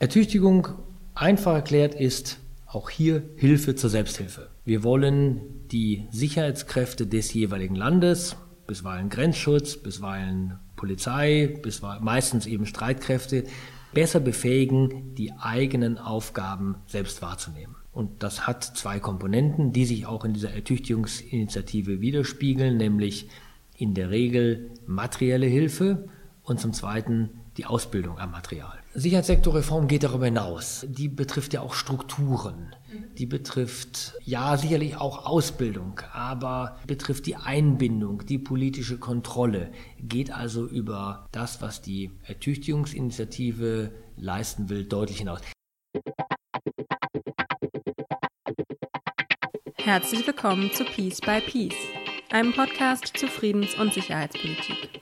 Ertüchtigung, einfach erklärt, ist auch hier Hilfe zur Selbsthilfe. Wir wollen die Sicherheitskräfte des jeweiligen Landes, bisweilen Grenzschutz, bisweilen Polizei, bisweilen meistens eben Streitkräfte, besser befähigen, die eigenen Aufgaben selbst wahrzunehmen. Und das hat zwei Komponenten, die sich auch in dieser Ertüchtigungsinitiative widerspiegeln, nämlich in der Regel materielle Hilfe und zum Zweiten die Ausbildung am Material. Sicherheitssektorreform geht darüber hinaus. Die betrifft ja auch Strukturen. Die betrifft ja sicherlich auch Ausbildung, aber betrifft die Einbindung, die politische Kontrolle, geht also über das, was die Ertüchtigungsinitiative leisten will, deutlich hinaus. Herzlich willkommen zu Peace by Peace, einem Podcast zu Friedens- und Sicherheitspolitik.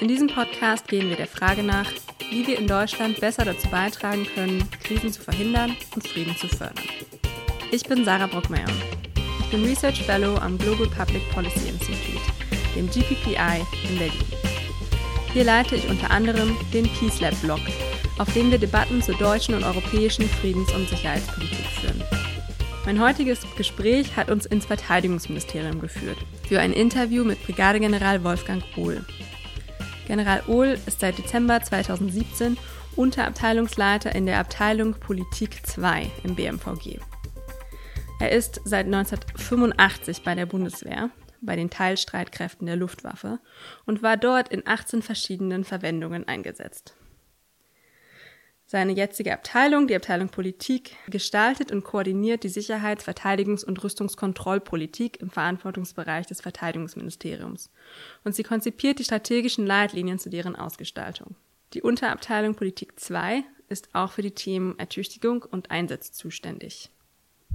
In diesem Podcast gehen wir der Frage nach, wie wir in Deutschland besser dazu beitragen können, Krisen zu verhindern und Frieden zu fördern. Ich bin Sarah Brockmeier. Ich bin Research Fellow am Global Public Policy Institute, dem GPPI in Berlin. Hier leite ich unter anderem den Peace Lab Blog, auf dem wir Debatten zur deutschen und europäischen Friedens- und Sicherheitspolitik führen. Mein heutiges Gespräch hat uns ins Verteidigungsministerium geführt für ein Interview mit Brigadegeneral Wolfgang Ohl. General Ohl ist seit Dezember 2017 Unterabteilungsleiter in der Abteilung Politik 2 im BMVG. Er ist seit 1985 bei der Bundeswehr, bei den Teilstreitkräften der Luftwaffe und war dort in 18 verschiedenen Verwendungen eingesetzt. Seine jetzige Abteilung, die Abteilung Politik, gestaltet und koordiniert die Sicherheits-, Verteidigungs- und Rüstungskontrollpolitik im Verantwortungsbereich des Verteidigungsministeriums. Und sie konzipiert die strategischen Leitlinien zu deren Ausgestaltung. Die Unterabteilung Politik 2 ist auch für die Themen Ertüchtigung und Einsatz zuständig.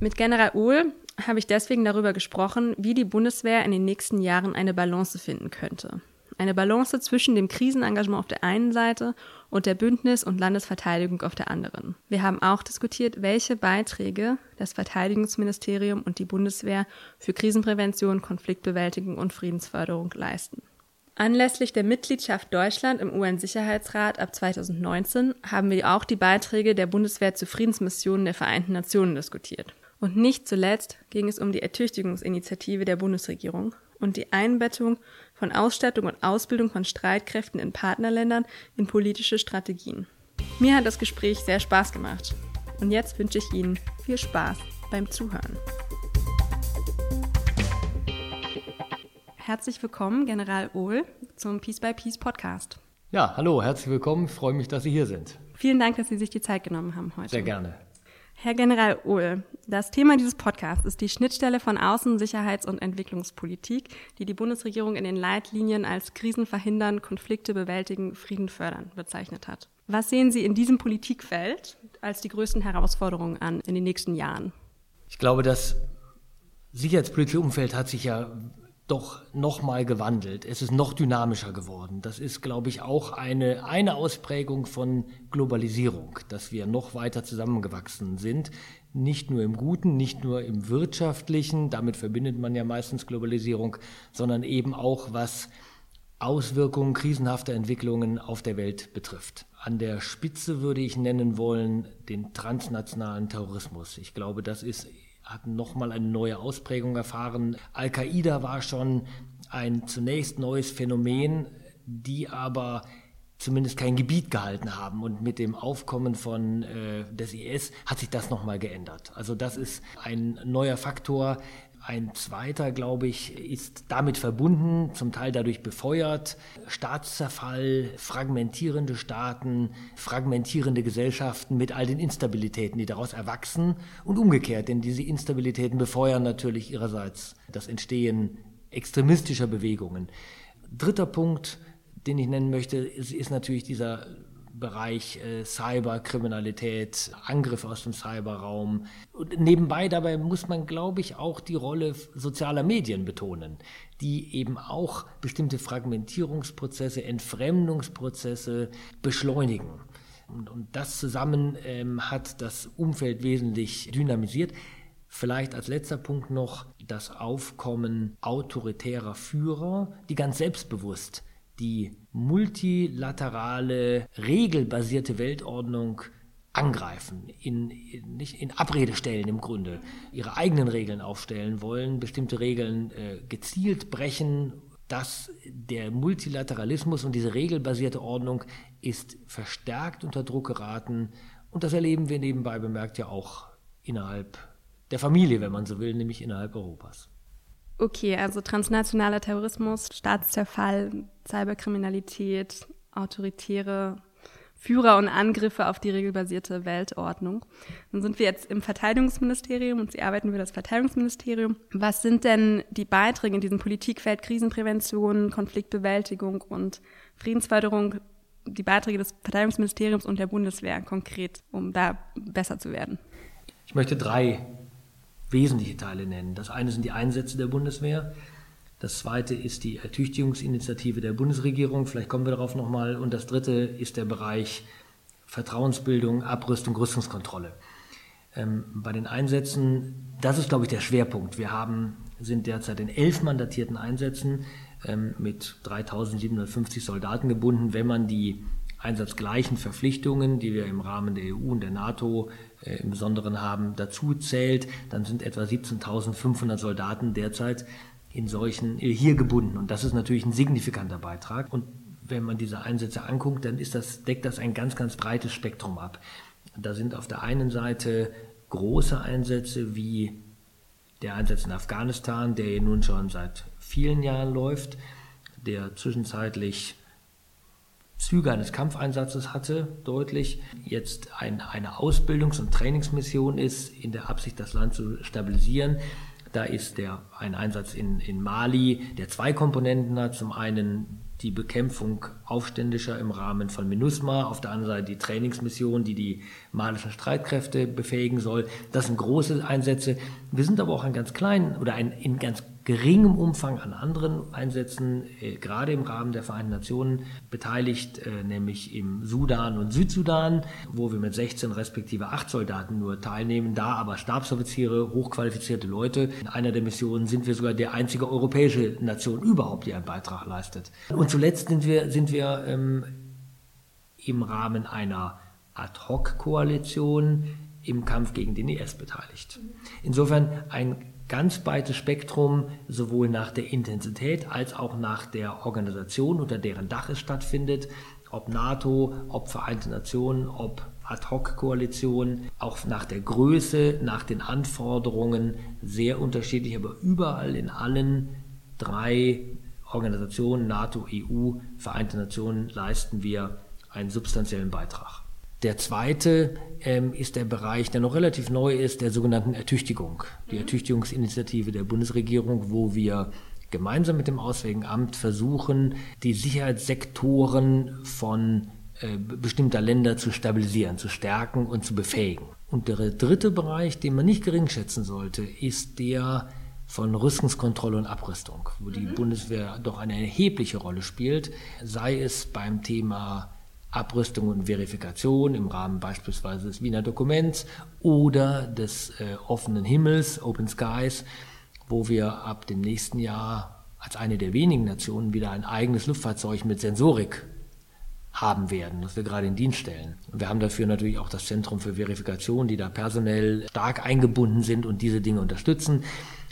Mit General Uhl habe ich deswegen darüber gesprochen, wie die Bundeswehr in den nächsten Jahren eine Balance finden könnte. Eine Balance zwischen dem Krisenengagement auf der einen Seite und der Bündnis- und Landesverteidigung auf der anderen. Wir haben auch diskutiert, welche Beiträge das Verteidigungsministerium und die Bundeswehr für Krisenprävention, Konfliktbewältigung und Friedensförderung leisten. Anlässlich der Mitgliedschaft Deutschland im UN-Sicherheitsrat ab 2019 haben wir auch die Beiträge der Bundeswehr zu Friedensmissionen der Vereinten Nationen diskutiert. Und nicht zuletzt ging es um die Ertüchtigungsinitiative der Bundesregierung und die Einbettung von Ausstattung und Ausbildung von Streitkräften in Partnerländern in politische Strategien. Mir hat das Gespräch sehr Spaß gemacht. Und jetzt wünsche ich Ihnen viel Spaß beim Zuhören. Herzlich willkommen, General Ohl, zum Peace by Peace Podcast. Ja, hallo, herzlich willkommen. Ich freue mich, dass Sie hier sind. Vielen Dank, dass Sie sich die Zeit genommen haben heute. Sehr gerne. Herr General Ohl, das Thema dieses Podcasts ist die Schnittstelle von Außen-, Sicherheits- und Entwicklungspolitik, die die Bundesregierung in den Leitlinien als Krisen verhindern, Konflikte bewältigen, Frieden fördern bezeichnet hat. Was sehen Sie in diesem Politikfeld als die größten Herausforderungen an in den nächsten Jahren? Ich glaube, das sicherheitspolitische Umfeld hat sich ja doch nochmal gewandelt. Es ist noch dynamischer geworden. Das ist, glaube ich, auch eine, eine Ausprägung von Globalisierung, dass wir noch weiter zusammengewachsen sind. Nicht nur im Guten, nicht nur im Wirtschaftlichen, damit verbindet man ja meistens Globalisierung, sondern eben auch was Auswirkungen krisenhafter Entwicklungen auf der Welt betrifft. An der Spitze würde ich nennen wollen den transnationalen Terrorismus. Ich glaube, das ist hat nochmal eine neue Ausprägung erfahren. Al-Qaida war schon ein zunächst neues Phänomen, die aber zumindest kein Gebiet gehalten haben. Und mit dem Aufkommen von äh, des IS hat sich das nochmal geändert. Also das ist ein neuer Faktor, ein zweiter, glaube ich, ist damit verbunden, zum Teil dadurch befeuert. Staatszerfall, fragmentierende Staaten, fragmentierende Gesellschaften mit all den Instabilitäten, die daraus erwachsen und umgekehrt, denn diese Instabilitäten befeuern natürlich ihrerseits das Entstehen extremistischer Bewegungen. Dritter Punkt, den ich nennen möchte, ist, ist natürlich dieser Bereich äh, Cyberkriminalität, Angriffe aus dem Cyberraum. Und nebenbei dabei muss man, glaube ich, auch die Rolle sozialer Medien betonen, die eben auch bestimmte Fragmentierungsprozesse, Entfremdungsprozesse beschleunigen. Und, und das zusammen ähm, hat das Umfeld wesentlich dynamisiert. Vielleicht als letzter Punkt noch das Aufkommen autoritärer Führer, die ganz selbstbewusst die multilaterale, regelbasierte Weltordnung angreifen, in, in, nicht in Abrede stellen im Grunde, ihre eigenen Regeln aufstellen wollen, bestimmte Regeln äh, gezielt brechen, dass der Multilateralismus und diese regelbasierte Ordnung ist verstärkt unter Druck geraten. Und das erleben wir nebenbei bemerkt ja auch innerhalb der Familie, wenn man so will, nämlich innerhalb Europas. Okay, also transnationaler Terrorismus, Staatszerfall, Cyberkriminalität, autoritäre Führer und Angriffe auf die regelbasierte Weltordnung. Dann sind wir jetzt im Verteidigungsministerium und Sie arbeiten für das Verteidigungsministerium. Was sind denn die Beiträge in diesem Politikfeld Krisenprävention, Konfliktbewältigung und Friedensförderung, die Beiträge des Verteidigungsministeriums und der Bundeswehr konkret, um da besser zu werden? Ich möchte drei wesentliche Teile nennen. Das eine sind die Einsätze der Bundeswehr. Das zweite ist die Ertüchtigungsinitiative der Bundesregierung, vielleicht kommen wir darauf nochmal. Und das dritte ist der Bereich Vertrauensbildung, Abrüstung, Rüstungskontrolle. Ähm, bei den Einsätzen, das ist, glaube ich, der Schwerpunkt. Wir haben, sind derzeit in elf mandatierten Einsätzen ähm, mit 3750 Soldaten gebunden. Wenn man die einsatzgleichen Verpflichtungen, die wir im Rahmen der EU und der NATO äh, im Besonderen haben, dazu zählt, dann sind etwa 17.500 Soldaten derzeit in solchen äh, hier gebunden. Und das ist natürlich ein signifikanter Beitrag. Und wenn man diese Einsätze anguckt, dann ist das, deckt das ein ganz, ganz breites Spektrum ab. Da sind auf der einen Seite große Einsätze wie der Einsatz in Afghanistan, der nun schon seit vielen Jahren läuft, der zwischenzeitlich Züge eines Kampfeinsatzes hatte, deutlich, jetzt ein, eine Ausbildungs- und Trainingsmission ist, in der Absicht, das Land zu stabilisieren. Da ist der, ein Einsatz in, in Mali, der zwei Komponenten hat. Zum einen die Bekämpfung Aufständischer im Rahmen von MINUSMA, auf der anderen Seite die Trainingsmission, die die malischen Streitkräfte befähigen soll. Das sind große Einsätze. Wir sind aber auch ein ganz kleinen oder ein, in ganz geringem Umfang an anderen Einsätzen, äh, gerade im Rahmen der Vereinten Nationen, beteiligt, äh, nämlich im Sudan und Südsudan, wo wir mit 16 respektive 8 Soldaten nur teilnehmen, da aber Stabsoffiziere, hochqualifizierte Leute. In einer der Missionen sind wir sogar der einzige europäische Nation überhaupt, die einen Beitrag leistet. Und zuletzt sind wir, sind wir ähm, im Rahmen einer Ad-Hoc-Koalition im Kampf gegen den IS beteiligt. Insofern ein ganz breites Spektrum, sowohl nach der Intensität als auch nach der Organisation, unter deren Dach es stattfindet, ob NATO, ob Vereinte Nationen, ob Ad-Hoc-Koalition, auch nach der Größe, nach den Anforderungen sehr unterschiedlich, aber überall in allen drei Organisationen, NATO, EU, Vereinte Nationen, leisten wir einen substanziellen Beitrag. Der zweite ähm, ist der Bereich, der noch relativ neu ist, der sogenannten Ertüchtigung. Die mhm. Ertüchtigungsinitiative der Bundesregierung, wo wir gemeinsam mit dem Auswärtigen Amt versuchen, die Sicherheitssektoren von äh, bestimmter Länder zu stabilisieren, zu stärken und zu befähigen. Und der dritte Bereich, den man nicht gering schätzen sollte, ist der von Rüstungskontrolle und Abrüstung, wo die mhm. Bundeswehr doch eine erhebliche Rolle spielt, sei es beim Thema Abrüstung und Verifikation im Rahmen beispielsweise des Wiener Dokuments oder des äh, offenen Himmels, Open Skies, wo wir ab dem nächsten Jahr als eine der wenigen Nationen wieder ein eigenes Luftfahrzeug mit Sensorik haben werden, das wir gerade in Dienst stellen. Wir haben dafür natürlich auch das Zentrum für Verifikation, die da personell stark eingebunden sind und diese Dinge unterstützen.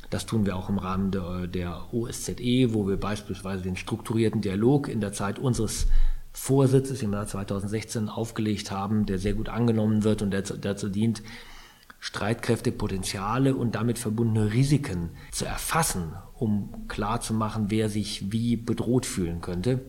Das tun wir auch im Rahmen der, der OSZE, wo wir beispielsweise den strukturierten Dialog in der Zeit unseres Vorsitzes im Jahr 2016 aufgelegt haben, der sehr gut angenommen wird und der dazu dient, Streitkräftepotenziale und damit verbundene Risiken zu erfassen, um klarzumachen, wer sich wie bedroht fühlen könnte.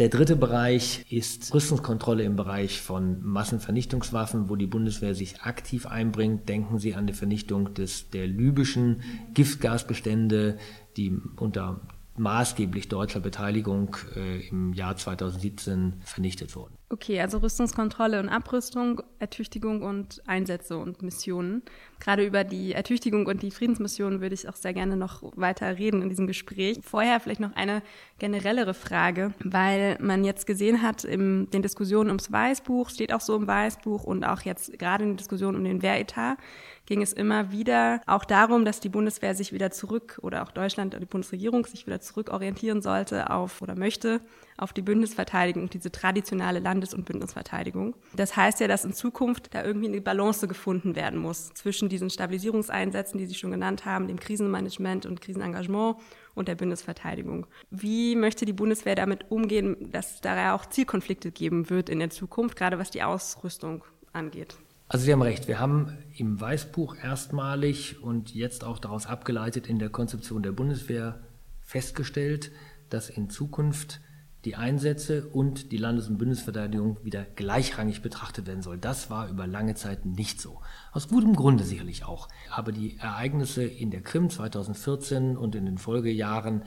Der dritte Bereich ist Rüstungskontrolle im Bereich von Massenvernichtungswaffen, wo die Bundeswehr sich aktiv einbringt. Denken Sie an die Vernichtung des, der libyschen Giftgasbestände, die unter maßgeblich deutscher Beteiligung äh, im Jahr 2017 vernichtet wurden. Okay, also Rüstungskontrolle und Abrüstung, Ertüchtigung und Einsätze und Missionen. Gerade über die Ertüchtigung und die Friedensmissionen würde ich auch sehr gerne noch weiter reden in diesem Gespräch. Vorher vielleicht noch eine generellere Frage, weil man jetzt gesehen hat, in den Diskussionen ums Weißbuch, steht auch so im Weißbuch und auch jetzt gerade in den Diskussionen um den Wehretat, ging es immer wieder auch darum, dass die Bundeswehr sich wieder zurück oder auch Deutschland, die Bundesregierung sich wieder zurückorientieren sollte auf oder möchte auf die Bündnisverteidigung, diese traditionelle Landes- und Bündnisverteidigung. Das heißt ja, dass in Zukunft da irgendwie eine Balance gefunden werden muss zwischen diesen Stabilisierungseinsätzen, die Sie schon genannt haben, dem Krisenmanagement und Krisenengagement und der Bündnisverteidigung. Wie möchte die Bundeswehr damit umgehen, dass da ja auch Zielkonflikte geben wird in der Zukunft, gerade was die Ausrüstung angeht? Also Sie haben recht, wir haben im Weißbuch erstmalig und jetzt auch daraus abgeleitet in der Konzeption der Bundeswehr festgestellt, dass in Zukunft die Einsätze und die Landes- und Bundesverteidigung wieder gleichrangig betrachtet werden soll. Das war über lange Zeit nicht so. Aus gutem Grunde sicherlich auch. Aber die Ereignisse in der Krim 2014 und in den Folgejahren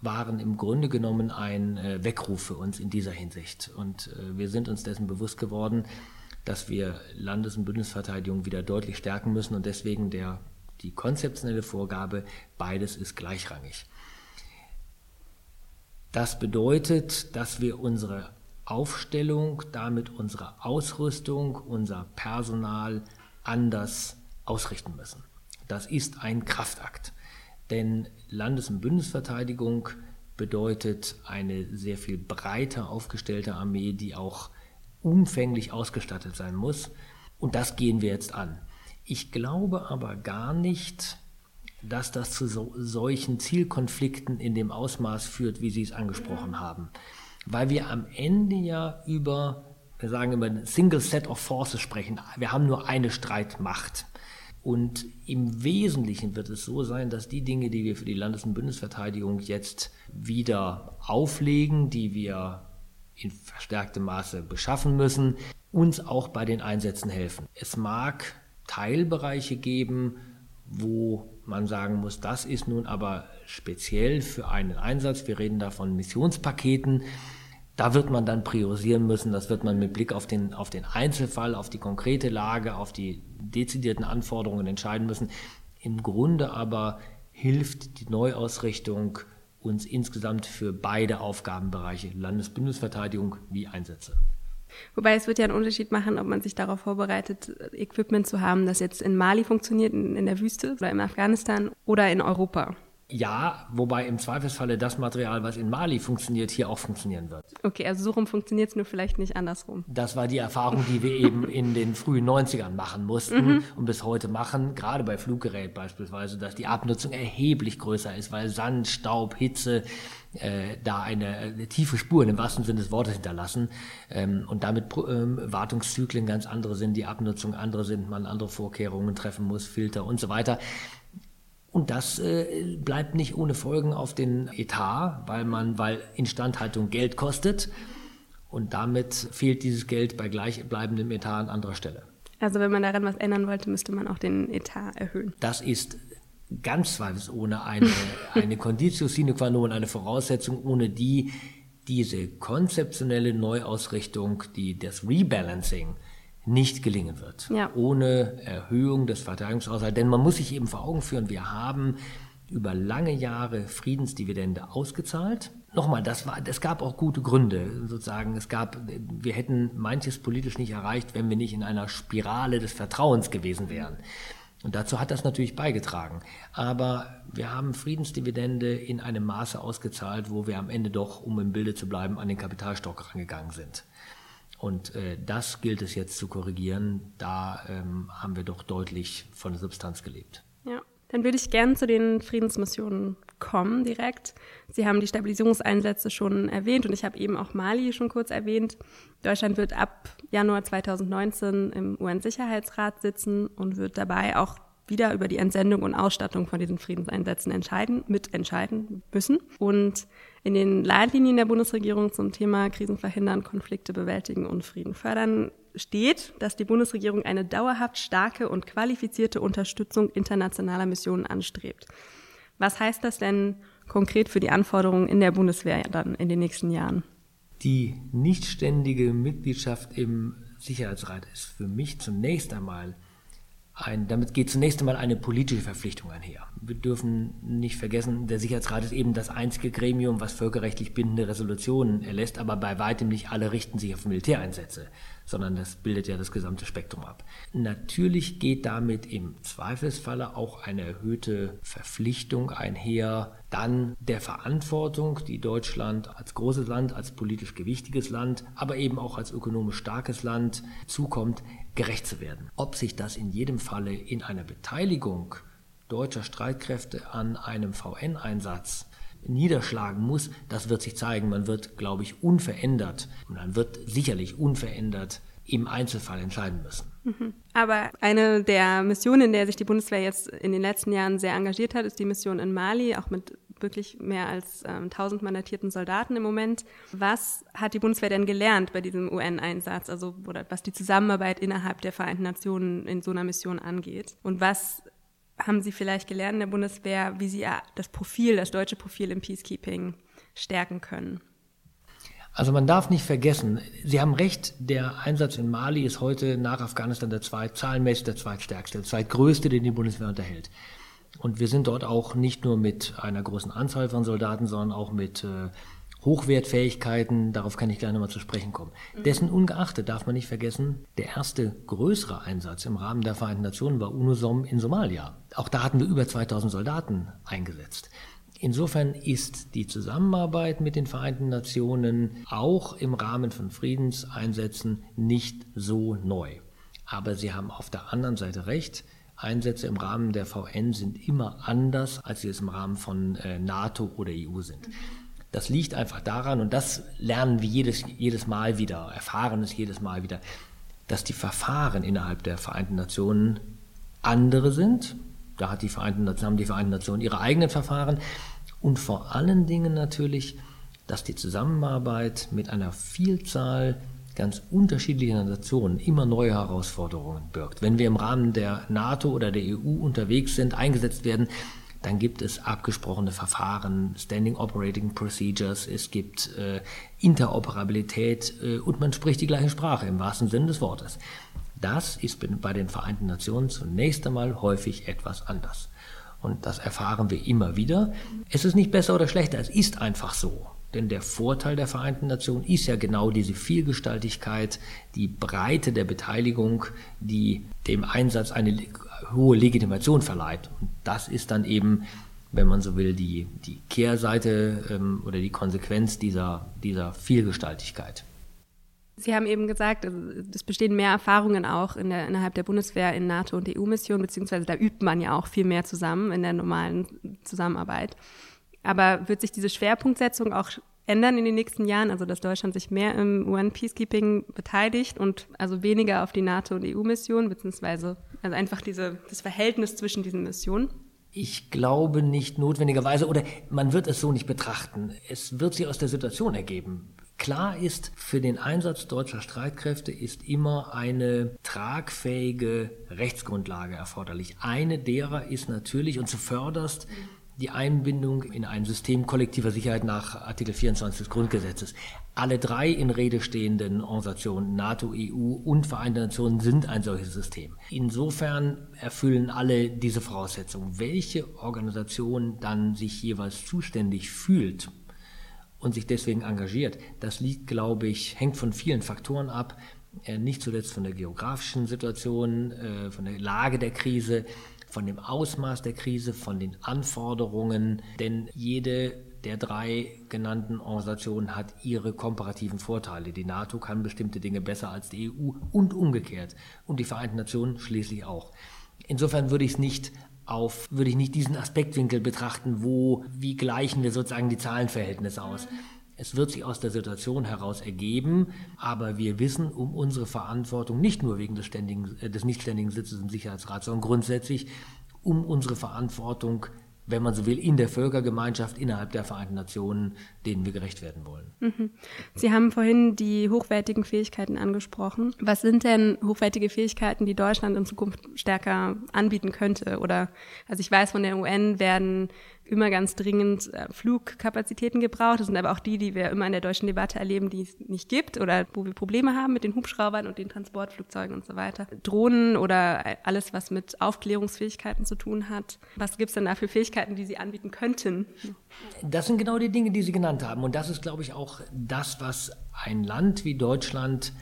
waren im Grunde genommen ein äh, Weckruf für uns in dieser Hinsicht. Und äh, wir sind uns dessen bewusst geworden, dass wir Landes- und Bundesverteidigung wieder deutlich stärken müssen und deswegen der, die konzeptionelle Vorgabe, beides ist gleichrangig. Das bedeutet, dass wir unsere Aufstellung, damit unsere Ausrüstung, unser Personal anders ausrichten müssen. Das ist ein Kraftakt. Denn Landes- und Bundesverteidigung bedeutet eine sehr viel breiter aufgestellte Armee, die auch umfänglich ausgestattet sein muss. Und das gehen wir jetzt an. Ich glaube aber gar nicht, dass das zu so, solchen Zielkonflikten in dem Ausmaß führt, wie Sie es angesprochen haben. Weil wir am Ende ja über, wir sagen immer, ein Single Set of Forces sprechen. Wir haben nur eine Streitmacht. Und im Wesentlichen wird es so sein, dass die Dinge, die wir für die Landes- und Bundesverteidigung jetzt wieder auflegen, die wir in verstärktem Maße beschaffen müssen, uns auch bei den Einsätzen helfen. Es mag Teilbereiche geben, wo man sagen muss, das ist nun aber speziell für einen Einsatz. Wir reden da von Missionspaketen. Da wird man dann priorisieren müssen. Das wird man mit Blick auf den, auf den Einzelfall, auf die konkrete Lage, auf die dezidierten Anforderungen entscheiden müssen. Im Grunde aber hilft die Neuausrichtung uns insgesamt für beide Aufgabenbereiche, Landesbündnisverteidigung wie Einsätze. Wobei es wird ja einen Unterschied machen, ob man sich darauf vorbereitet, Equipment zu haben, das jetzt in Mali funktioniert, in, in der Wüste oder in Afghanistan oder in Europa. Ja, wobei im Zweifelsfalle das Material, was in Mali funktioniert, hier auch funktionieren wird. Okay, also so rum funktioniert es nur vielleicht nicht andersrum. Das war die Erfahrung, die wir eben in den frühen 90ern machen mussten mhm. und bis heute machen, gerade bei Fluggerät beispielsweise, dass die Abnutzung erheblich größer ist, weil Sand, Staub, Hitze äh, da eine, eine tiefe Spur im wahrsten Sinne des Wortes hinterlassen ähm, und damit ähm, Wartungszyklen ganz andere sind, die Abnutzung andere sind, man andere Vorkehrungen treffen muss, Filter und so weiter. Und das äh, bleibt nicht ohne Folgen auf den Etat, weil man, weil Instandhaltung Geld kostet und damit fehlt dieses Geld bei gleichbleibendem Etat an anderer Stelle. Also wenn man daran was ändern wollte, müsste man auch den Etat erhöhen. Das ist ganz zweifelsohne eine, eine Conditio sine qua non, eine Voraussetzung, ohne die diese konzeptionelle Neuausrichtung, die, das Rebalancing nicht gelingen wird. Ja. Ohne Erhöhung des Verteidigungshaushalts. Denn man muss sich eben vor Augen führen, wir haben über lange Jahre Friedensdividende ausgezahlt. Nochmal, das war, es gab auch gute Gründe, sozusagen. Es gab, wir hätten manches politisch nicht erreicht, wenn wir nicht in einer Spirale des Vertrauens gewesen wären. Und dazu hat das natürlich beigetragen. Aber wir haben Friedensdividende in einem Maße ausgezahlt, wo wir am Ende doch, um im Bilde zu bleiben, an den Kapitalstock rangegangen sind. Und äh, das gilt es jetzt zu korrigieren. Da ähm, haben wir doch deutlich von der Substanz gelebt. Ja, dann würde ich gerne zu den Friedensmissionen kommen direkt. Sie haben die Stabilisierungseinsätze schon erwähnt und ich habe eben auch Mali schon kurz erwähnt. Deutschland wird ab Januar 2019 im UN-Sicherheitsrat sitzen und wird dabei auch wieder über die Entsendung und Ausstattung von diesen Friedenseinsätzen entscheiden, mitentscheiden müssen. Und in den Leitlinien der Bundesregierung zum Thema Krisen verhindern, Konflikte bewältigen und Frieden fördern steht, dass die Bundesregierung eine dauerhaft starke und qualifizierte Unterstützung internationaler Missionen anstrebt. Was heißt das denn konkret für die Anforderungen in der Bundeswehr dann in den nächsten Jahren? Die nichtständige Mitgliedschaft im Sicherheitsrat ist für mich zunächst einmal ein, damit geht zunächst einmal eine politische Verpflichtung einher. Wir dürfen nicht vergessen, der Sicherheitsrat ist eben das einzige Gremium, was völkerrechtlich bindende Resolutionen erlässt, aber bei weitem nicht alle richten sich auf Militäreinsätze, sondern das bildet ja das gesamte Spektrum ab. Natürlich geht damit im Zweifelsfalle auch eine erhöhte Verpflichtung einher, dann der Verantwortung, die Deutschland als großes Land, als politisch gewichtiges Land, aber eben auch als ökonomisch starkes Land zukommt, gerecht zu werden. Ob sich das in jedem Falle in einer Beteiligung deutscher Streitkräfte an einem VN-Einsatz niederschlagen muss, das wird sich zeigen. Man wird, glaube ich, unverändert, und man wird sicherlich unverändert im Einzelfall entscheiden müssen. Mhm. Aber eine der Missionen, in der sich die Bundeswehr jetzt in den letzten Jahren sehr engagiert hat, ist die Mission in Mali, auch mit wirklich mehr als ähm, 1000 mandatierten Soldaten im Moment. Was hat die Bundeswehr denn gelernt bei diesem UN-Einsatz, also oder was die Zusammenarbeit innerhalb der Vereinten Nationen in so einer Mission angeht? Und was haben Sie vielleicht gelernt in der Bundeswehr, wie Sie das Profil, das deutsche Profil im Peacekeeping stärken können? Also man darf nicht vergessen, Sie haben recht, der Einsatz in Mali ist heute nach Afghanistan der zweit, zahlenmäßig der zweitstärkste, der zweitgrößte, den die Bundeswehr unterhält. Und wir sind dort auch nicht nur mit einer großen Anzahl von Soldaten, sondern auch mit äh, Hochwertfähigkeiten, darauf kann ich gleich nochmal zu sprechen kommen. Mhm. Dessen ungeachtet darf man nicht vergessen, der erste größere Einsatz im Rahmen der Vereinten Nationen war UNOSOM in Somalia. Auch da hatten wir über 2000 Soldaten eingesetzt. Insofern ist die Zusammenarbeit mit den Vereinten Nationen auch im Rahmen von Friedenseinsätzen nicht so neu. Aber Sie haben auf der anderen Seite recht, Einsätze im Rahmen der VN sind immer anders, als sie es im Rahmen von äh, NATO oder EU sind. Das liegt einfach daran, und das lernen wir jedes, jedes Mal wieder, erfahren es jedes Mal wieder, dass die Verfahren innerhalb der Vereinten Nationen andere sind. Da hat die Vereinten, haben die Vereinten Nationen ihre eigenen Verfahren. Und vor allen Dingen natürlich, dass die Zusammenarbeit mit einer Vielzahl ganz unterschiedlicher Nationen immer neue Herausforderungen birgt. Wenn wir im Rahmen der NATO oder der EU unterwegs sind, eingesetzt werden, dann gibt es abgesprochene Verfahren, Standing Operating Procedures, es gibt äh, Interoperabilität äh, und man spricht die gleiche Sprache im wahrsten Sinne des Wortes. Das ist bei den Vereinten Nationen zunächst einmal häufig etwas anders. Und das erfahren wir immer wieder. Es ist nicht besser oder schlechter, es ist einfach so. Denn der Vorteil der Vereinten Nationen ist ja genau diese Vielgestaltigkeit, die Breite der Beteiligung, die dem Einsatz eine hohe Legitimation verleiht. Und das ist dann eben, wenn man so will, die, die Kehrseite ähm, oder die Konsequenz dieser, dieser Vielgestaltigkeit. Sie haben eben gesagt, also es bestehen mehr Erfahrungen auch in der, innerhalb der Bundeswehr in NATO- und EU-Missionen, beziehungsweise da übt man ja auch viel mehr zusammen in der normalen Zusammenarbeit. Aber wird sich diese Schwerpunktsetzung auch ändern in den nächsten Jahren, also dass Deutschland sich mehr im UN-Peacekeeping beteiligt und also weniger auf die NATO- und EU-Missionen, beziehungsweise also einfach diese, das Verhältnis zwischen diesen Missionen? Ich glaube nicht notwendigerweise, oder man wird es so nicht betrachten. Es wird sich aus der Situation ergeben. Klar ist, für den Einsatz deutscher Streitkräfte ist immer eine tragfähige Rechtsgrundlage erforderlich. Eine derer ist natürlich und zuvörderst die Einbindung in ein System kollektiver Sicherheit nach Artikel 24 des Grundgesetzes. Alle drei in Rede stehenden Organisationen, NATO, EU und Vereinte Nationen, sind ein solches System. Insofern erfüllen alle diese Voraussetzungen. Welche Organisation dann sich jeweils zuständig fühlt und sich deswegen engagiert, das liegt, glaube ich, hängt von vielen Faktoren ab äh, nicht zuletzt von der geografischen Situation, äh, von der Lage der Krise, von dem Ausmaß der Krise, von den Anforderungen, denn jede der drei genannten Organisationen hat ihre komparativen Vorteile. Die NATO kann bestimmte Dinge besser als die EU und umgekehrt und die Vereinten Nationen schließlich auch. Insofern würde ich es nicht auf, würde ich nicht diesen Aspektwinkel betrachten, wo, wie gleichen wir sozusagen die Zahlenverhältnisse aus. Es wird sich aus der Situation heraus ergeben, aber wir wissen um unsere Verantwortung nicht nur wegen des, ständigen, äh, des nicht ständigen Sitzes im Sicherheitsrat, sondern grundsätzlich um unsere Verantwortung wenn man so will, in der Völkergemeinschaft innerhalb der Vereinten Nationen, denen wir gerecht werden wollen. Mhm. Sie haben vorhin die hochwertigen Fähigkeiten angesprochen. Was sind denn hochwertige Fähigkeiten, die Deutschland in Zukunft stärker anbieten könnte? Oder, also ich weiß, von der UN werden immer ganz dringend äh, Flugkapazitäten gebraucht. Das sind aber auch die, die wir immer in der deutschen Debatte erleben, die es nicht gibt oder wo wir Probleme haben mit den Hubschraubern und den Transportflugzeugen und so weiter. Drohnen oder alles, was mit Aufklärungsfähigkeiten zu tun hat. Was gibt es denn da für Fähigkeiten, die Sie anbieten könnten? Das sind genau die Dinge, die Sie genannt haben. Und das ist, glaube ich, auch das, was ein Land wie Deutschland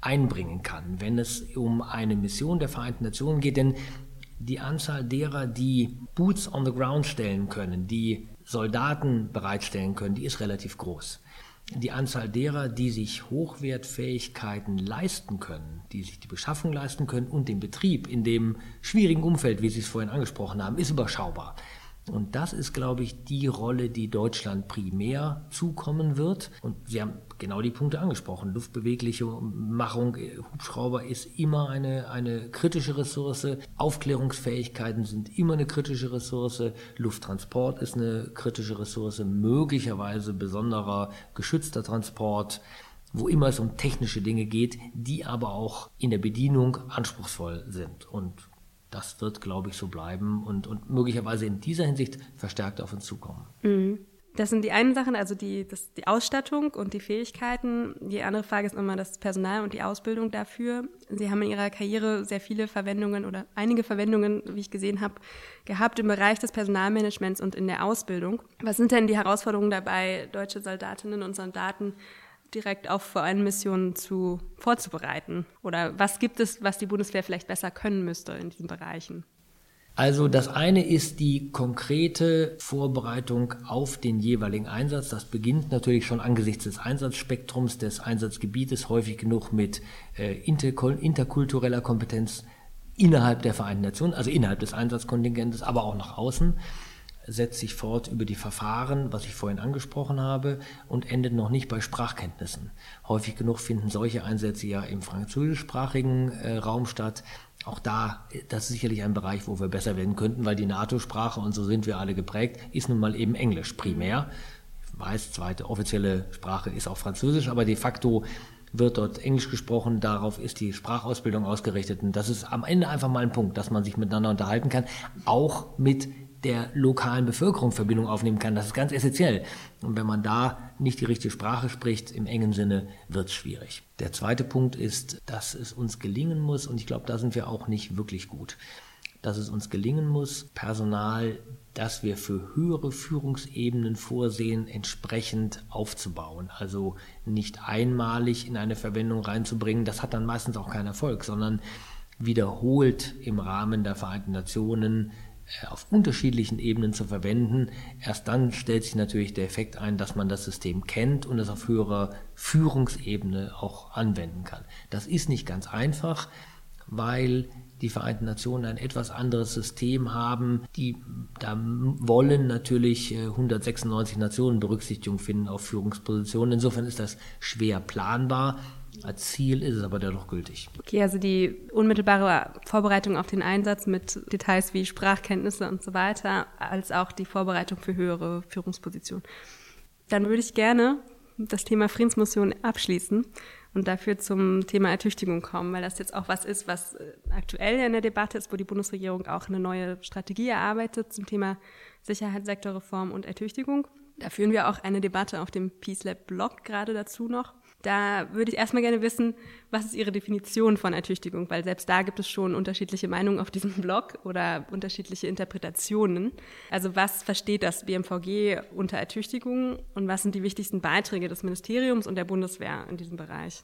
einbringen kann, wenn es um eine Mission der Vereinten Nationen geht. Denn die Anzahl derer, die Boots on the Ground stellen können, die Soldaten bereitstellen können, die ist relativ groß. Die Anzahl derer, die sich Hochwertfähigkeiten leisten können, die sich die Beschaffung leisten können und den Betrieb in dem schwierigen Umfeld, wie Sie es vorhin angesprochen haben, ist überschaubar. Und das ist, glaube ich, die Rolle, die Deutschland primär zukommen wird. Und Sie haben genau die Punkte angesprochen. Luftbewegliche Machung, Hubschrauber ist immer eine, eine kritische Ressource. Aufklärungsfähigkeiten sind immer eine kritische Ressource. Lufttransport ist eine kritische Ressource. Möglicherweise besonderer geschützter Transport wo immer es um technische Dinge geht, die aber auch in der Bedienung anspruchsvoll sind. Und das wird, glaube ich, so bleiben und, und möglicherweise in dieser Hinsicht verstärkt auf uns zukommen. Mhm. Das sind die einen Sachen, also die, das, die Ausstattung und die Fähigkeiten. Die andere Frage ist immer das Personal und die Ausbildung dafür. Sie haben in Ihrer Karriere sehr viele Verwendungen oder einige Verwendungen, wie ich gesehen habe, gehabt im Bereich des Personalmanagements und in der Ausbildung. Was sind denn die Herausforderungen dabei, deutsche Soldatinnen und Soldaten direkt auf Missionen zu vorzubereiten? Oder was gibt es, was die Bundeswehr vielleicht besser können müsste in diesen Bereichen? Also das eine ist die konkrete Vorbereitung auf den jeweiligen Einsatz. Das beginnt natürlich schon angesichts des Einsatzspektrums, des Einsatzgebietes häufig genug mit äh, interkultureller Kompetenz innerhalb der Vereinten Nationen, also innerhalb des Einsatzkontingentes, aber auch nach außen setzt sich fort über die Verfahren, was ich vorhin angesprochen habe, und endet noch nicht bei Sprachkenntnissen. Häufig genug finden solche Einsätze ja im französischsprachigen äh, Raum statt. Auch da, das ist sicherlich ein Bereich, wo wir besser werden könnten, weil die NATO-Sprache, und so sind wir alle geprägt, ist nun mal eben Englisch primär. Ich weiß, zweite offizielle Sprache ist auch Französisch, aber de facto wird dort Englisch gesprochen, darauf ist die Sprachausbildung ausgerichtet. Und das ist am Ende einfach mal ein Punkt, dass man sich miteinander unterhalten kann, auch mit der lokalen Bevölkerung Verbindung aufnehmen kann. Das ist ganz essentiell. Und wenn man da nicht die richtige Sprache spricht, im engen Sinne, wird es schwierig. Der zweite Punkt ist, dass es uns gelingen muss, und ich glaube, da sind wir auch nicht wirklich gut, dass es uns gelingen muss, Personal, das wir für höhere Führungsebenen vorsehen, entsprechend aufzubauen. Also nicht einmalig in eine Verwendung reinzubringen, das hat dann meistens auch keinen Erfolg, sondern wiederholt im Rahmen der Vereinten Nationen auf unterschiedlichen Ebenen zu verwenden. Erst dann stellt sich natürlich der Effekt ein, dass man das System kennt und es auf höherer Führungsebene auch anwenden kann. Das ist nicht ganz einfach, weil die Vereinten Nationen ein etwas anderes System haben. Die da wollen natürlich 196 äh, Nationen Berücksichtigung finden auf Führungspositionen. Insofern ist das schwer planbar. Als Ziel ist es aber dennoch gültig. Okay, also die unmittelbare Vorbereitung auf den Einsatz mit Details wie Sprachkenntnisse und so weiter, als auch die Vorbereitung für höhere Führungspositionen. Dann würde ich gerne das Thema Friedensmission abschließen und dafür zum Thema Ertüchtigung kommen, weil das jetzt auch was ist, was aktuell in der Debatte ist, wo die Bundesregierung auch eine neue Strategie erarbeitet zum Thema Sicherheitssektorreform und Ertüchtigung. Da führen wir auch eine Debatte auf dem Peace Lab Blog gerade dazu noch. Da würde ich erstmal gerne wissen, was ist Ihre Definition von Ertüchtigung? Weil selbst da gibt es schon unterschiedliche Meinungen auf diesem Blog oder unterschiedliche Interpretationen. Also was versteht das BMVG unter Ertüchtigung und was sind die wichtigsten Beiträge des Ministeriums und der Bundeswehr in diesem Bereich?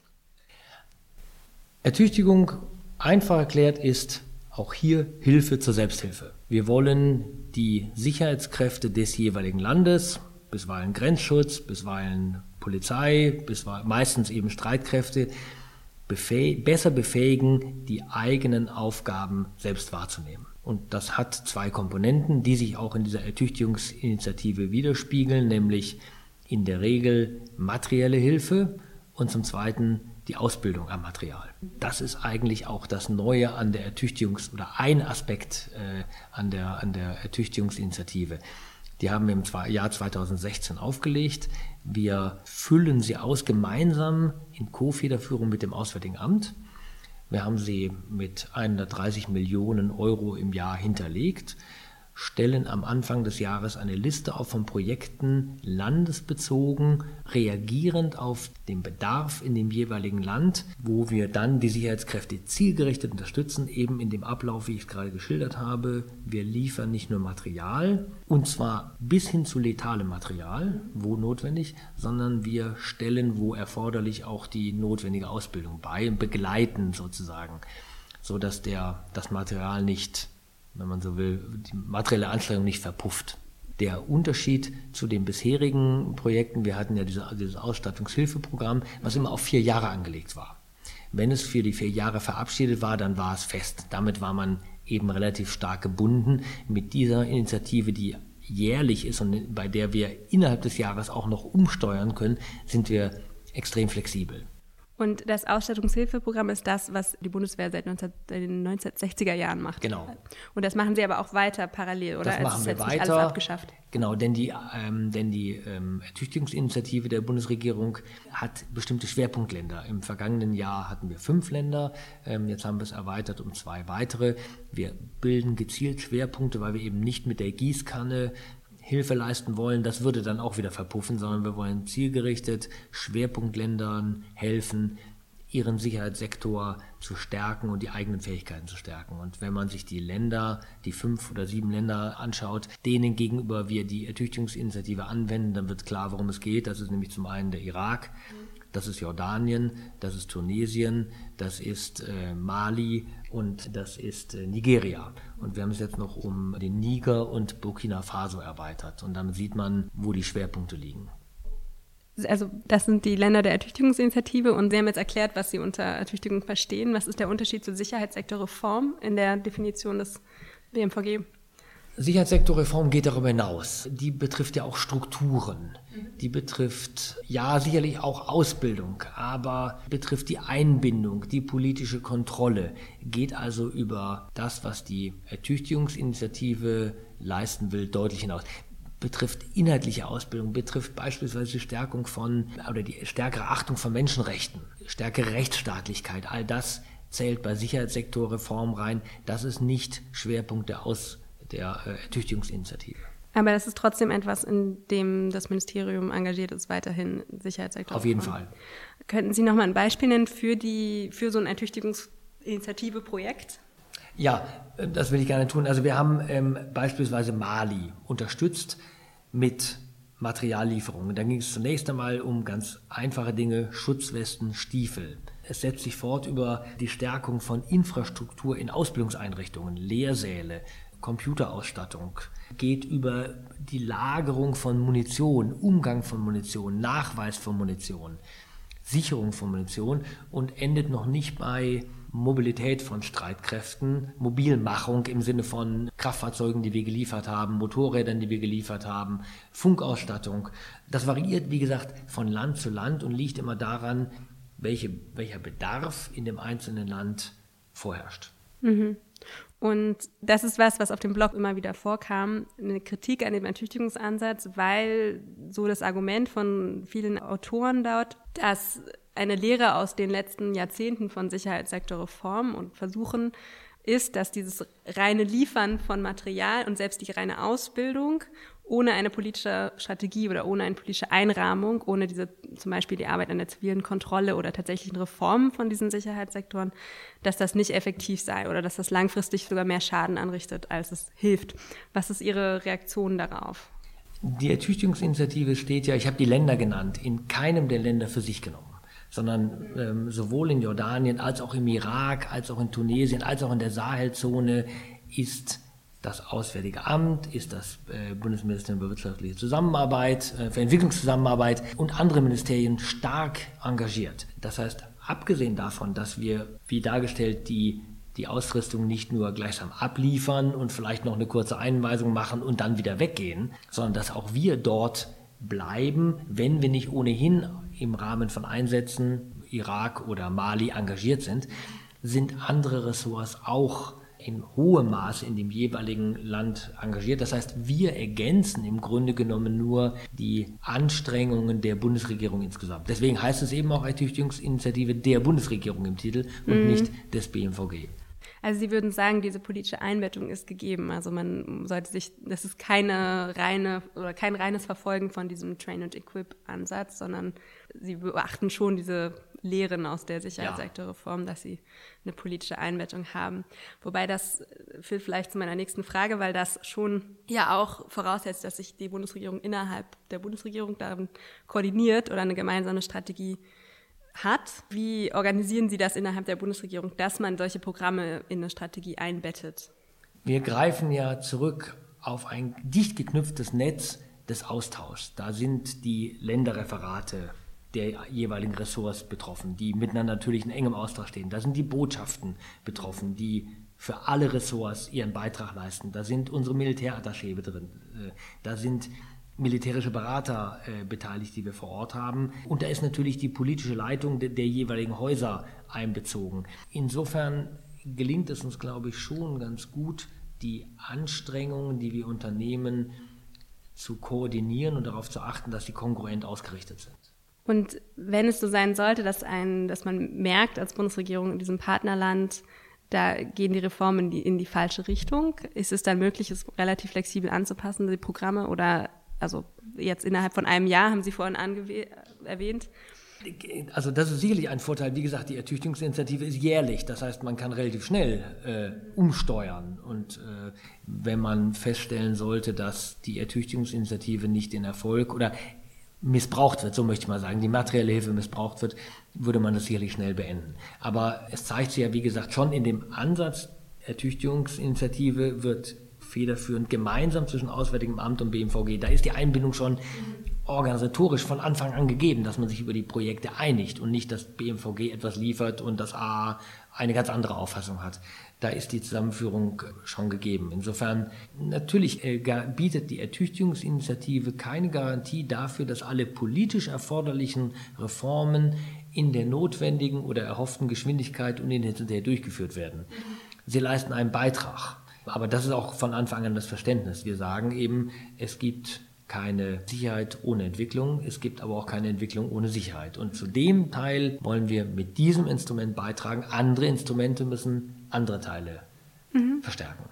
Ertüchtigung, einfach erklärt, ist auch hier Hilfe zur Selbsthilfe. Wir wollen die Sicherheitskräfte des jeweiligen Landes, bisweilen Grenzschutz, bisweilen Polizei, bisweilen meistens eben Streitkräfte, befäh besser befähigen, die eigenen Aufgaben selbst wahrzunehmen. Und das hat zwei Komponenten, die sich auch in dieser Ertüchtigungsinitiative widerspiegeln, nämlich in der Regel materielle Hilfe und zum Zweiten die Ausbildung am Material. Das ist eigentlich auch das Neue an der Ertüchtigungs- oder ein Aspekt äh, an, der, an der Ertüchtigungsinitiative. Die haben wir im Jahr 2016 aufgelegt. Wir füllen sie aus gemeinsam in Co-Federführung mit dem Auswärtigen Amt. Wir haben sie mit 130 Millionen Euro im Jahr hinterlegt. Stellen am Anfang des Jahres eine Liste auf von Projekten landesbezogen, reagierend auf den Bedarf in dem jeweiligen Land, wo wir dann die Sicherheitskräfte zielgerichtet unterstützen, eben in dem Ablauf, wie ich es gerade geschildert habe. Wir liefern nicht nur Material, und zwar bis hin zu letalem Material, wo notwendig, sondern wir stellen, wo erforderlich, auch die notwendige Ausbildung bei und begleiten sozusagen, sodass der, das Material nicht wenn man so will, die materielle Anstrengung nicht verpufft. Der Unterschied zu den bisherigen Projekten, wir hatten ja diese, dieses Ausstattungshilfeprogramm, was immer auf vier Jahre angelegt war. Wenn es für die vier Jahre verabschiedet war, dann war es fest. Damit war man eben relativ stark gebunden. Mit dieser Initiative, die jährlich ist und bei der wir innerhalb des Jahres auch noch umsteuern können, sind wir extrem flexibel. Und das Ausstattungshilfeprogramm ist das, was die Bundeswehr seit 19, den 1960er Jahren macht. Genau. Und das machen Sie aber auch weiter parallel, oder? Das machen es wir ist weiter. Alles abgeschafft. Genau, denn die, ähm, denn die ähm, Ertüchtigungsinitiative der Bundesregierung hat bestimmte Schwerpunktländer. Im vergangenen Jahr hatten wir fünf Länder, ähm, jetzt haben wir es erweitert um zwei weitere. Wir bilden gezielt Schwerpunkte, weil wir eben nicht mit der Gießkanne Hilfe leisten wollen, das würde dann auch wieder verpuffen, sondern wir wollen zielgerichtet Schwerpunktländern helfen, ihren Sicherheitssektor zu stärken und die eigenen Fähigkeiten zu stärken. Und wenn man sich die Länder, die fünf oder sieben Länder anschaut, denen gegenüber wir die Ertüchtigungsinitiative anwenden, dann wird klar, worum es geht. Das ist nämlich zum einen der Irak, das ist Jordanien, das ist Tunesien, das ist äh, Mali und das ist äh, Nigeria. Und wir haben es jetzt noch um den Niger und Burkina Faso erweitert. Und damit sieht man, wo die Schwerpunkte liegen. Also das sind die Länder der Ertüchtigungsinitiative und Sie haben jetzt erklärt, was Sie unter Ertüchtigung verstehen. Was ist der Unterschied zur Sicherheitssektorreform in der Definition des BMVG? Sicherheitssektorreform geht darüber hinaus. Die betrifft ja auch Strukturen. Die betrifft ja sicherlich auch Ausbildung, aber betrifft die Einbindung, die politische Kontrolle, geht also über das, was die Ertüchtigungsinitiative leisten will, deutlich hinaus betrifft inhaltliche Ausbildung, betrifft beispielsweise die Stärkung von oder die stärkere Achtung von Menschenrechten, stärkere Rechtsstaatlichkeit. All das zählt bei Sicherheitssektorreform rein. Das ist nicht Schwerpunkt der Ausbildung der äh, Ertüchtigungsinitiative. Aber das ist trotzdem etwas, in dem das Ministerium engagiert ist, weiterhin Sicherheitssektor. Auf jeden Fall. Könnten Sie noch mal ein Beispiel nennen für, die, für so ein Ertüchtigungsinitiative-Projekt? Ja, äh, das will ich gerne tun. Also wir haben ähm, beispielsweise Mali unterstützt mit Materiallieferungen. Da ging es zunächst einmal um ganz einfache Dinge, Schutzwesten, Stiefel. Es setzt sich fort über die Stärkung von Infrastruktur in Ausbildungseinrichtungen, Lehrsäle, Computerausstattung, geht über die Lagerung von Munition, Umgang von Munition, Nachweis von Munition, Sicherung von Munition und endet noch nicht bei Mobilität von Streitkräften, Mobilmachung im Sinne von Kraftfahrzeugen, die wir geliefert haben, Motorrädern, die wir geliefert haben, Funkausstattung. Das variiert, wie gesagt, von Land zu Land und liegt immer daran, welche, welcher Bedarf in dem einzelnen Land vorherrscht. Mhm. Und das ist was, was auf dem Blog immer wieder vorkam, eine Kritik an dem Ertüchtigungsansatz, weil so das Argument von vielen Autoren dort, dass eine Lehre aus den letzten Jahrzehnten von Sicherheitssektorreform und Versuchen ist, dass dieses reine Liefern von Material und selbst die reine Ausbildung ohne eine politische Strategie oder ohne eine politische Einrahmung, ohne diese zum Beispiel die Arbeit an der zivilen Kontrolle oder tatsächlichen Reformen von diesen Sicherheitssektoren, dass das nicht effektiv sei oder dass das langfristig sogar mehr Schaden anrichtet, als es hilft. Was ist Ihre Reaktion darauf? Die Ertüchtigungsinitiative steht ja, ich habe die Länder genannt, in keinem der Länder für sich genommen sondern ähm, sowohl in Jordanien als auch im Irak, als auch in Tunesien, als auch in der Sahelzone ist das Auswärtige Amt, ist das äh, Bundesministerium für wirtschaftliche Zusammenarbeit, äh, für Entwicklungszusammenarbeit und andere Ministerien stark engagiert. Das heißt, abgesehen davon, dass wir, wie dargestellt, die, die Ausrüstung nicht nur gleichsam abliefern und vielleicht noch eine kurze Einweisung machen und dann wieder weggehen, sondern dass auch wir dort bleiben, wenn wir nicht ohnehin im Rahmen von Einsätzen Irak oder Mali engagiert sind, sind andere Ressorts auch in hohem Maße in dem jeweiligen Land engagiert. Das heißt, wir ergänzen im Grunde genommen nur die Anstrengungen der Bundesregierung insgesamt. Deswegen heißt es eben auch Ertüchtigungsinitiative der Bundesregierung im Titel und mhm. nicht des BMVG. Also Sie würden sagen, diese politische Einbettung ist gegeben. Also man sollte sich, das ist keine reine oder kein reines Verfolgen von diesem Train and Equip Ansatz, sondern Sie beachten schon diese Lehren aus der Sicherheitssektorreform, ja. dass sie eine politische Einbettung haben. Wobei das führt vielleicht zu meiner nächsten Frage, weil das schon ja auch voraussetzt, dass sich die Bundesregierung innerhalb der Bundesregierung darin koordiniert oder eine gemeinsame Strategie hat. Wie organisieren Sie das innerhalb der Bundesregierung, dass man solche Programme in eine Strategie einbettet? Wir greifen ja zurück auf ein dicht geknüpftes Netz des Austauschs. Da sind die Länderreferate der jeweiligen Ressorts betroffen, die miteinander natürlich in engem Austausch stehen. Da sind die Botschaften betroffen, die für alle Ressorts ihren Beitrag leisten. Da sind unsere Militärattaché drin. Äh, da sind militärische Berater äh, beteiligt, die wir vor Ort haben. Und da ist natürlich die politische Leitung de der jeweiligen Häuser einbezogen. Insofern gelingt es uns, glaube ich, schon ganz gut, die Anstrengungen, die wir unternehmen, zu koordinieren und darauf zu achten, dass sie kongruent ausgerichtet sind. Und wenn es so sein sollte, dass, ein, dass man merkt als Bundesregierung in diesem Partnerland, da gehen die Reformen in die, in die falsche Richtung, ist es dann möglich, es relativ flexibel anzupassen, die Programme? Oder also jetzt innerhalb von einem Jahr, haben Sie vorhin erwähnt, also das ist sicherlich ein Vorteil. Wie gesagt, die Ertüchtigungsinitiative ist jährlich. Das heißt, man kann relativ schnell äh, umsteuern. Und äh, wenn man feststellen sollte, dass die Ertüchtigungsinitiative nicht den Erfolg oder missbraucht wird, so möchte ich mal sagen, die materielle Hilfe missbraucht wird, würde man das sicherlich schnell beenden. Aber es zeigt sich ja, wie gesagt, schon in dem Ansatz, Ertüchtigungsinitiative wird federführend gemeinsam zwischen Auswärtigem Amt und BMVG. Da ist die Einbindung schon organisatorisch von Anfang an gegeben, dass man sich über die Projekte einigt und nicht, dass BMVG etwas liefert und das A eine ganz andere Auffassung hat da ist die Zusammenführung schon gegeben. Insofern natürlich äh, bietet die Ertüchtigungsinitiative keine Garantie dafür, dass alle politisch erforderlichen Reformen in der notwendigen oder erhofften Geschwindigkeit und hinterher durchgeführt werden. Sie leisten einen Beitrag. Aber das ist auch von Anfang an das Verständnis. Wir sagen eben, es gibt keine Sicherheit ohne Entwicklung, es gibt aber auch keine Entwicklung ohne Sicherheit. Und zu dem Teil wollen wir mit diesem Instrument beitragen. Andere Instrumente müssen andere Teile mhm. verstärken.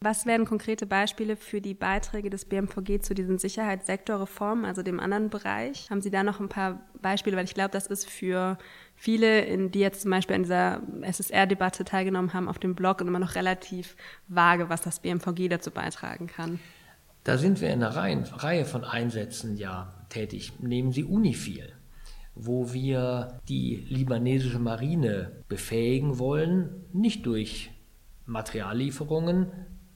Was wären konkrete Beispiele für die Beiträge des BMVG zu diesen Sicherheitssektorreformen, also dem anderen Bereich? Haben Sie da noch ein paar Beispiele? Weil ich glaube, das ist für viele, die jetzt zum Beispiel an dieser SSR-Debatte teilgenommen haben, auf dem Blog und immer noch relativ vage, was das BMVG dazu beitragen kann. Da sind wir in einer Reihe von Einsätzen ja tätig. Nehmen Sie Unifil wo wir die libanesische Marine befähigen wollen, nicht durch Materiallieferungen,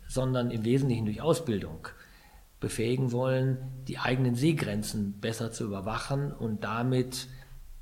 sondern im Wesentlichen durch Ausbildung befähigen wollen, die eigenen Seegrenzen besser zu überwachen und damit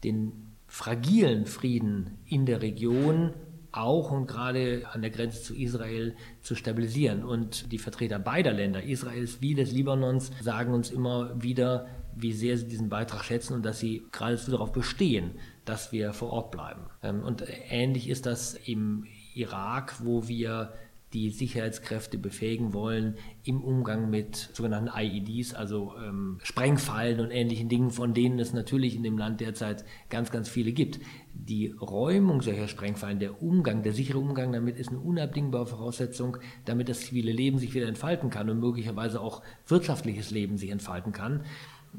den fragilen Frieden in der Region auch und gerade an der Grenze zu Israel zu stabilisieren. Und die Vertreter beider Länder, Israels wie des Libanons, sagen uns immer wieder, wie sehr sie diesen Beitrag schätzen und dass sie geradezu darauf bestehen, dass wir vor Ort bleiben. Ähm, und ähnlich ist das im Irak, wo wir die Sicherheitskräfte befähigen wollen im Umgang mit sogenannten IEDs, also ähm, Sprengfallen und ähnlichen Dingen, von denen es natürlich in dem Land derzeit ganz, ganz viele gibt. Die Räumung solcher Sprengfallen, der Umgang, der sichere Umgang damit ist eine unabdingbare Voraussetzung, damit das zivile Leben sich wieder entfalten kann und möglicherweise auch wirtschaftliches Leben sich entfalten kann.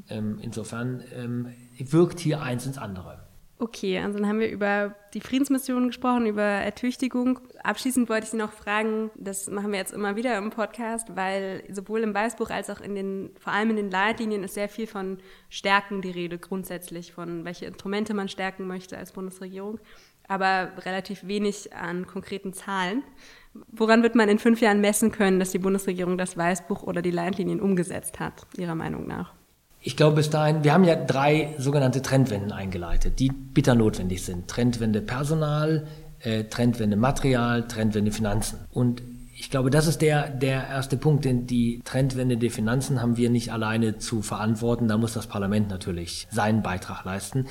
Ähm, insofern ähm, wirkt hier eins ins andere. Okay, also dann haben wir über die Friedensmission gesprochen, über Ertüchtigung. Abschließend wollte ich Sie noch fragen, das machen wir jetzt immer wieder im Podcast, weil sowohl im Weißbuch als auch in den, vor allem in den Leitlinien ist sehr viel von Stärken die Rede, grundsätzlich von welche Instrumente man stärken möchte als Bundesregierung, aber relativ wenig an konkreten Zahlen. Woran wird man in fünf Jahren messen können, dass die Bundesregierung das Weißbuch oder die Leitlinien umgesetzt hat, Ihrer Meinung nach? Ich glaube bis dahin, wir haben ja drei sogenannte Trendwenden eingeleitet, die bitter notwendig sind. Trendwende Personal, äh, Trendwende Material, Trendwende Finanzen. Und ich glaube, das ist der, der erste Punkt, denn die Trendwende der Finanzen haben wir nicht alleine zu verantworten. Da muss das Parlament natürlich seinen Beitrag leisten.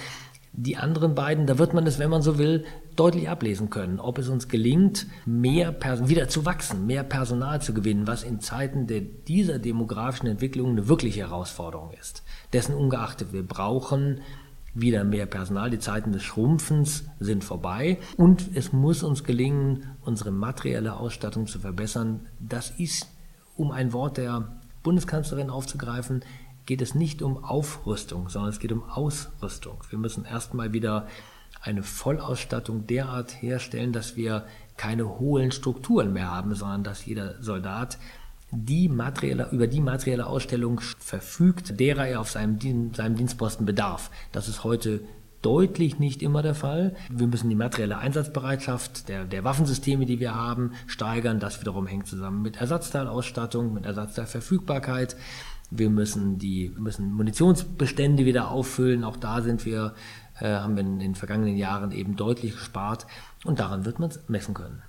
Die anderen beiden, da wird man es, wenn man so will, deutlich ablesen können, ob es uns gelingt, mehr Person wieder zu wachsen, mehr Personal zu gewinnen, was in Zeiten der, dieser demografischen Entwicklung eine wirkliche Herausforderung ist. Dessen ungeachtet, wir brauchen wieder mehr Personal. Die Zeiten des Schrumpfens sind vorbei. Und es muss uns gelingen, unsere materielle Ausstattung zu verbessern. Das ist, um ein Wort der Bundeskanzlerin aufzugreifen, geht es nicht um Aufrüstung, sondern es geht um Ausrüstung. Wir müssen erstmal wieder eine Vollausstattung derart herstellen, dass wir keine hohlen Strukturen mehr haben, sondern dass jeder Soldat die materielle, über die materielle Ausstellung verfügt, derer er auf seinem, seinem Dienstposten bedarf. Das ist heute deutlich nicht immer der Fall. Wir müssen die materielle Einsatzbereitschaft der, der Waffensysteme, die wir haben, steigern. Das wiederum hängt zusammen mit Ersatzteilausstattung, mit Ersatzteilverfügbarkeit. Wir müssen die müssen Munitionsbestände wieder auffüllen. Auch da sind wir, haben wir in den vergangenen Jahren eben deutlich gespart. Und daran wird man es messen können.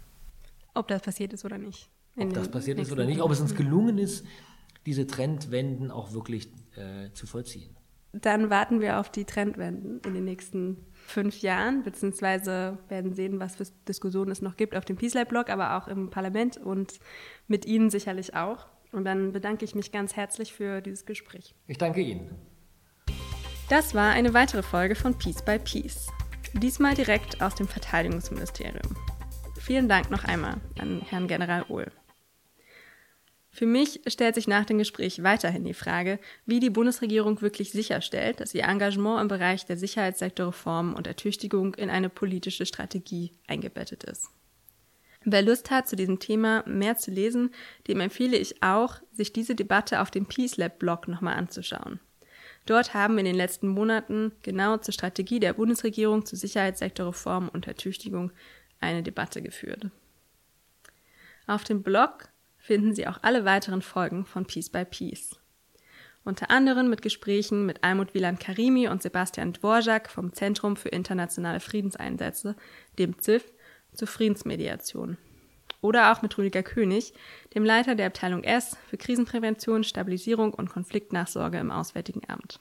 Ob das passiert ist oder nicht. Ob das passiert ist oder nicht, ob es uns gelungen ist, diese Trendwenden auch wirklich äh, zu vollziehen. Dann warten wir auf die Trendwenden in den nächsten fünf Jahren, beziehungsweise werden sehen, was für Diskussionen es noch gibt auf dem Peace Lab-Blog, aber auch im Parlament und mit Ihnen sicherlich auch. Und dann bedanke ich mich ganz herzlich für dieses Gespräch. Ich danke Ihnen. Das war eine weitere Folge von Peace by Peace. Diesmal direkt aus dem Verteidigungsministerium. Vielen Dank noch einmal an Herrn General Ohl. Für mich stellt sich nach dem Gespräch weiterhin die Frage, wie die Bundesregierung wirklich sicherstellt, dass ihr Engagement im Bereich der Sicherheitssektorreform und Ertüchtigung in eine politische Strategie eingebettet ist. Wer Lust hat, zu diesem Thema mehr zu lesen, dem empfehle ich auch, sich diese Debatte auf dem Peace Lab Blog nochmal anzuschauen. Dort haben in den letzten Monaten genau zur Strategie der Bundesregierung zur Sicherheitssektorreform und Ertüchtigung eine Debatte geführt. Auf dem Blog finden Sie auch alle weiteren Folgen von Peace by Peace. Unter anderem mit Gesprächen mit Almut Wieland Karimi und Sebastian Dvorak vom Zentrum für internationale Friedenseinsätze, dem ZIF, zur Friedensmediation. Oder auch mit Rüdiger König, dem Leiter der Abteilung S für Krisenprävention, Stabilisierung und Konfliktnachsorge im Auswärtigen Amt.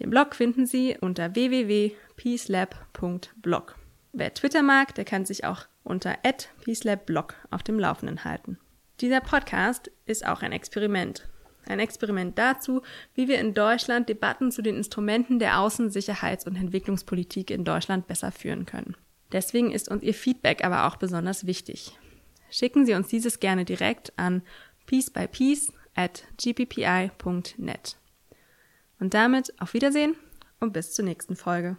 Den Blog finden Sie unter www.peacelab.blog. Wer Twitter mag, der kann sich auch unter @peacelabblog auf dem Laufenden halten. Dieser Podcast ist auch ein Experiment. Ein Experiment dazu, wie wir in Deutschland Debatten zu den Instrumenten der Außen-, Sicherheits- und Entwicklungspolitik in Deutschland besser führen können. Deswegen ist uns Ihr Feedback aber auch besonders wichtig. Schicken Sie uns dieses gerne direkt an piecebypiece at gppi.net. Und damit auf Wiedersehen und bis zur nächsten Folge.